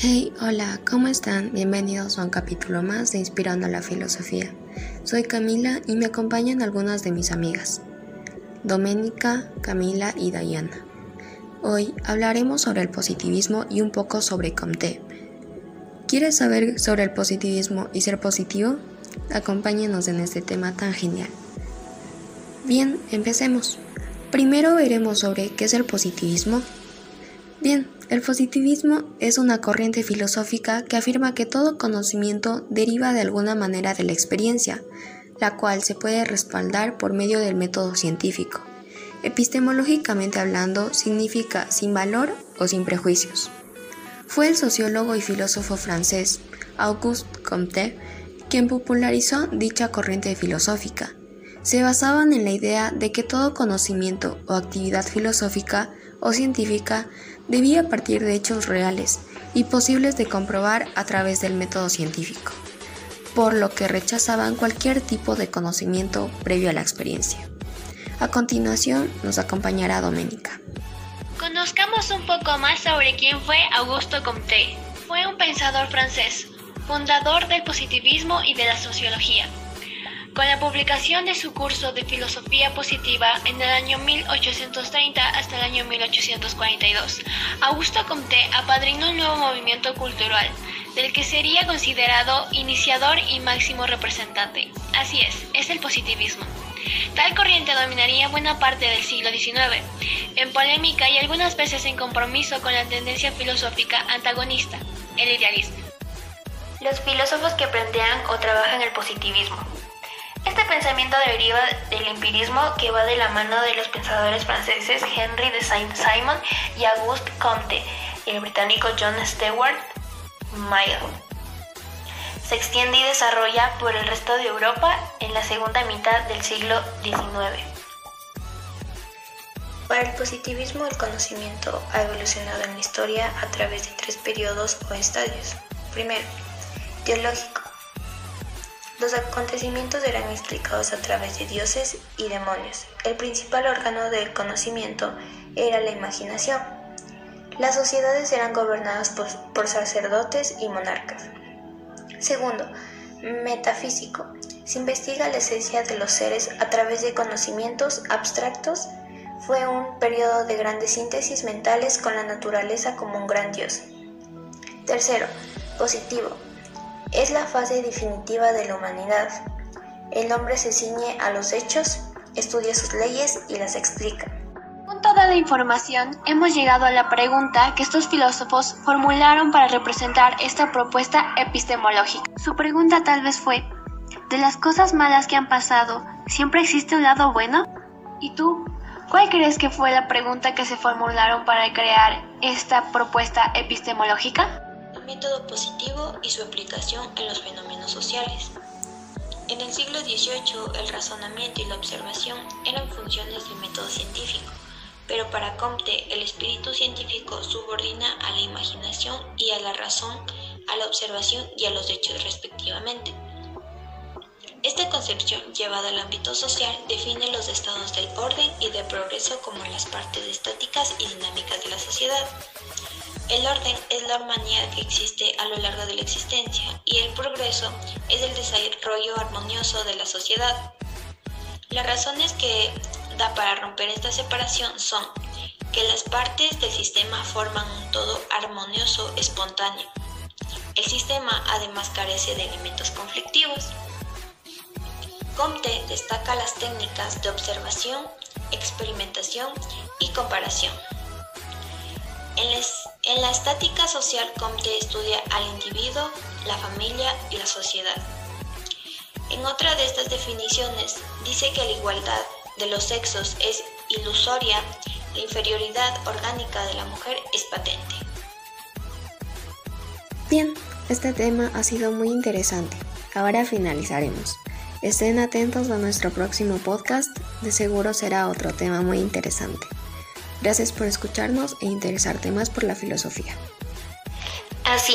Hey, hola, ¿cómo están? Bienvenidos a un capítulo más de Inspirando la Filosofía. Soy Camila y me acompañan algunas de mis amigas, Doménica, Camila y Diana. Hoy hablaremos sobre el positivismo y un poco sobre Comte. ¿Quieres saber sobre el positivismo y ser positivo? Acompáñenos en este tema tan genial. Bien, empecemos. Primero veremos sobre qué es el positivismo. Bien, el positivismo es una corriente filosófica que afirma que todo conocimiento deriva de alguna manera de la experiencia, la cual se puede respaldar por medio del método científico. Epistemológicamente hablando, significa sin valor o sin prejuicios. Fue el sociólogo y filósofo francés Auguste Comte quien popularizó dicha corriente filosófica. Se basaban en la idea de que todo conocimiento o actividad filosófica o científica debía partir de hechos reales y posibles de comprobar a través del método científico, por lo que rechazaban cualquier tipo de conocimiento previo a la experiencia. A continuación nos acompañará Doménica. Conozcamos un poco más sobre quién fue Augusto Comte. Fue un pensador francés, fundador del positivismo y de la sociología. Con la publicación de su curso de filosofía positiva en el año 1830 hasta el año 1842, Augusto Comte apadrinó un nuevo movimiento cultural, del que sería considerado iniciador y máximo representante. Así es, es el positivismo. Tal corriente dominaría buena parte del siglo XIX, en polémica y algunas veces en compromiso con la tendencia filosófica antagonista, el idealismo. Los filósofos que plantean o trabajan el positivismo este pensamiento deriva del empirismo que va de la mano de los pensadores franceses Henry de Saint-Simon y Auguste Comte el británico John Stewart Mill. Se extiende y desarrolla por el resto de Europa en la segunda mitad del siglo XIX. Para el positivismo el conocimiento ha evolucionado en la historia a través de tres periodos o estadios. Primero, teológico los acontecimientos eran explicados a través de dioses y demonios. El principal órgano del conocimiento era la imaginación. Las sociedades eran gobernadas por, sacerdotes y monarcas. Segundo, metafísico. Se investiga la esencia de los seres a través de conocimientos abstractos. Fue un periodo de grandes síntesis mentales con la naturaleza como un gran dios. Tercero, positivo. Es la fase definitiva de la humanidad. El hombre se ciñe a los hechos, estudia sus leyes y las explica. Con toda la información, hemos llegado a la pregunta que estos filósofos formularon para representar esta propuesta epistemológica. Su pregunta tal vez fue, ¿de las cosas malas que han pasado, siempre existe un lado bueno? ¿Y tú? ¿Cuál crees que fue la pregunta que se formularon para crear esta propuesta epistemológica? Método positivo y su aplicación en los fenómenos sociales. En el siglo XVIII, el razonamiento y la observación eran funciones del método científico, pero para Comte el espíritu científico subordina a la imaginación y a la razón, a la observación y a los hechos respectivamente. Esta concepción llevada al ámbito social define los estados del orden y del progreso como las partes estáticas y dinámicas de la sociedad. El orden es la armonía que existe a lo largo de la existencia y el progreso es el desarrollo armonioso de la sociedad. Las razones que da para romper esta separación son que las partes del sistema forman un todo armonioso espontáneo. El sistema además carece de elementos conflictivos. Comte destaca las técnicas de observación, experimentación y comparación. En, la estática social, Comte estudia al individuo, la familia y la sociedad. En otra de estas definiciones, dice que la igualdad de los sexos es ilusoria, la inferioridad orgánica de la mujer es patente. Bien, este tema ha sido muy interesante. Ahora finalizaremos. Estén atentos a nuestro próximo podcast, de seguro será otro tema muy interesante. Gracias por escucharnos e interesarte más por la filosofía. Así,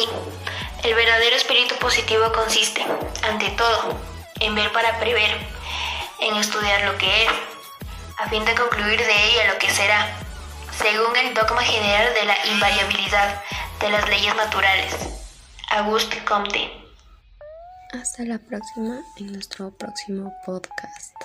el verdadero espíritu positivo consiste, ante todo, en ver para prever, en estudiar lo que es, a fin de concluir de ella lo que será, según el dogma general de la invariabilidad de las leyes naturales. Auguste Comte. Hasta la próxima en nuestro próximo podcast.